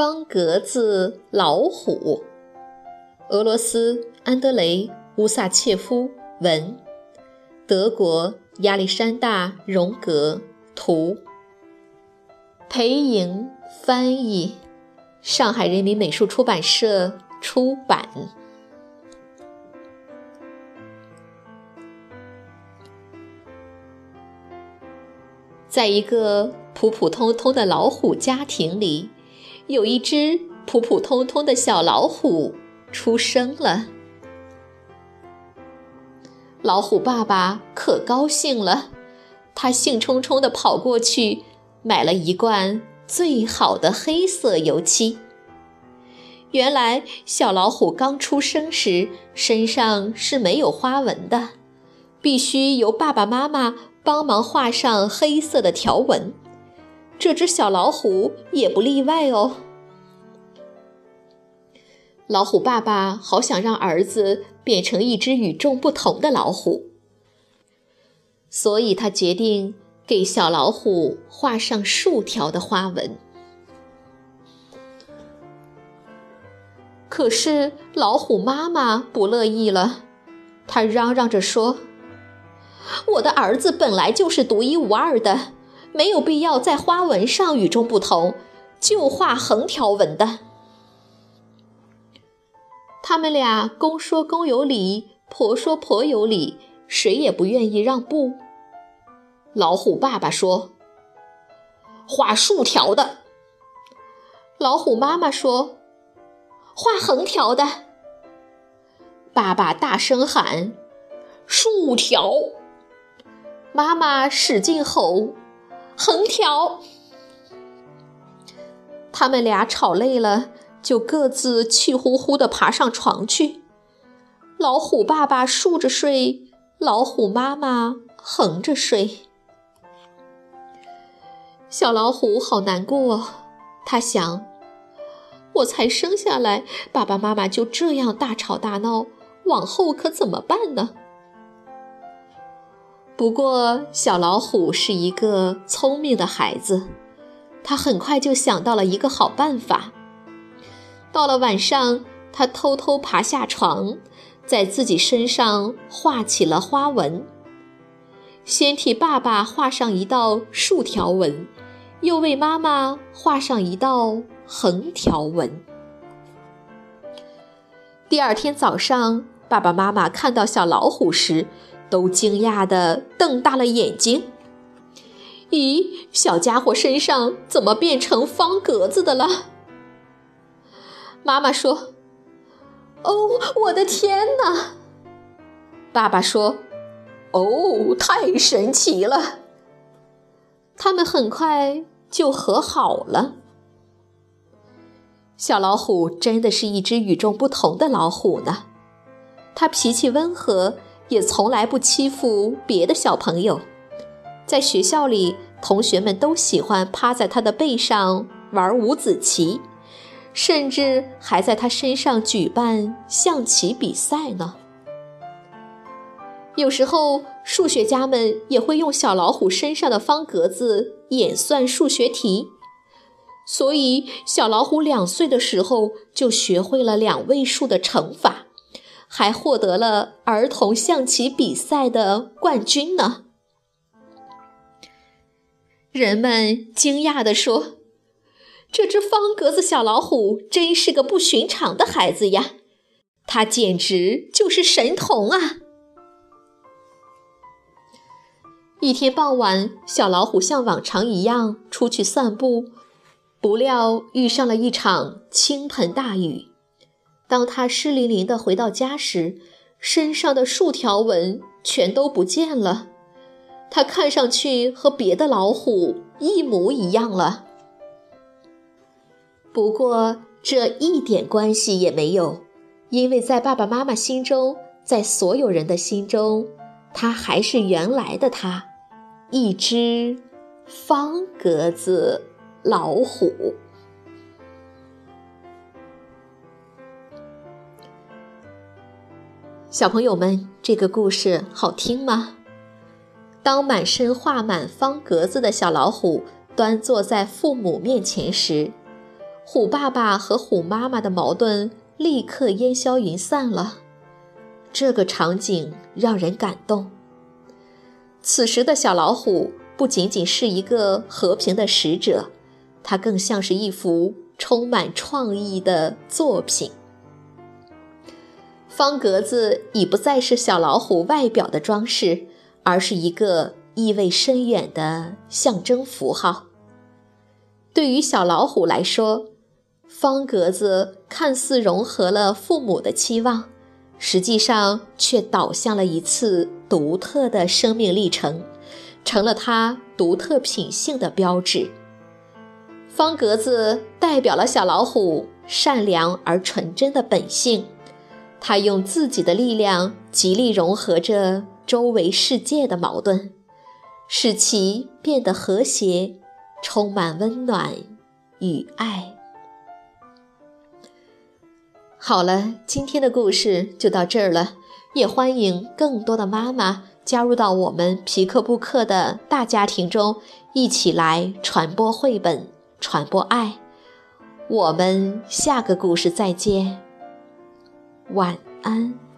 方格子老虎，俄罗斯安德雷·乌萨切夫文，德国亚历山大·荣格图，裴莹翻译，上海人民美术出版社出版。在一个普普通通的老虎家庭里。有一只普普通通的小老虎出生了，老虎爸爸可高兴了，他兴冲冲地跑过去，买了一罐最好的黑色油漆。原来小老虎刚出生时身上是没有花纹的，必须由爸爸妈妈帮忙画上黑色的条纹。这只小老虎也不例外哦。老虎爸爸好想让儿子变成一只与众不同的老虎，所以他决定给小老虎画上竖条的花纹。可是老虎妈妈不乐意了，她嚷嚷着说：“我的儿子本来就是独一无二的。”没有必要在花纹上与众不同，就画横条纹的。他们俩公说公有理，婆说婆有理，谁也不愿意让步。老虎爸爸说：“画竖条的。”老虎妈妈说：“画横条的。”爸爸大声喊：“竖条！”妈妈使劲吼。横条，他们俩吵累了，就各自气呼呼地爬上床去。老虎爸爸竖着睡，老虎妈妈横着睡。小老虎好难过，他想：我才生下来，爸爸妈妈就这样大吵大闹，往后可怎么办呢？不过，小老虎是一个聪明的孩子，他很快就想到了一个好办法。到了晚上，他偷偷爬下床，在自己身上画起了花纹。先替爸爸画上一道竖条纹，又为妈妈画上一道横条纹。第二天早上，爸爸妈妈看到小老虎时，都惊讶地瞪大了眼睛。咦，小家伙身上怎么变成方格子的了？妈妈说：“哦，我的天哪！”爸爸说：“哦，太神奇了。”他们很快就和好了。小老虎真的是一只与众不同的老虎呢，它脾气温和。也从来不欺负别的小朋友，在学校里，同学们都喜欢趴在他的背上玩五子棋，甚至还在他身上举办象棋比赛呢。有时候，数学家们也会用小老虎身上的方格子演算数学题，所以小老虎两岁的时候就学会了两位数的乘法。还获得了儿童象棋比赛的冠军呢。人们惊讶地说：“这只方格子小老虎真是个不寻常的孩子呀！它简直就是神童啊！一天傍晚，小老虎像往常一样出去散步，不料遇上了一场倾盆大雨。当他湿淋淋的回到家时，身上的数条纹全都不见了。他看上去和别的老虎一模一样了。不过这一点关系也没有，因为在爸爸妈妈心中，在所有人的心中，他还是原来的他。一只方格子老虎。小朋友们，这个故事好听吗？当满身画满方格子的小老虎端坐在父母面前时，虎爸爸和虎妈妈的矛盾立刻烟消云散了。这个场景让人感动。此时的小老虎不仅仅是一个和平的使者，它更像是一幅充满创意的作品。方格子已不再是小老虎外表的装饰，而是一个意味深远的象征符号。对于小老虎来说，方格子看似融合了父母的期望。实际上却导向了一次独特的生命历程，成了它独特品性的标志。方格子代表了小老虎善良而纯真的本性，他用自己的力量极力融合着周围世界的矛盾，使其变得和谐，充满温暖与爱。好了，今天的故事就到这儿了。也欢迎更多的妈妈加入到我们皮克布克的大家庭中，一起来传播绘本，传播爱。我们下个故事再见，晚安。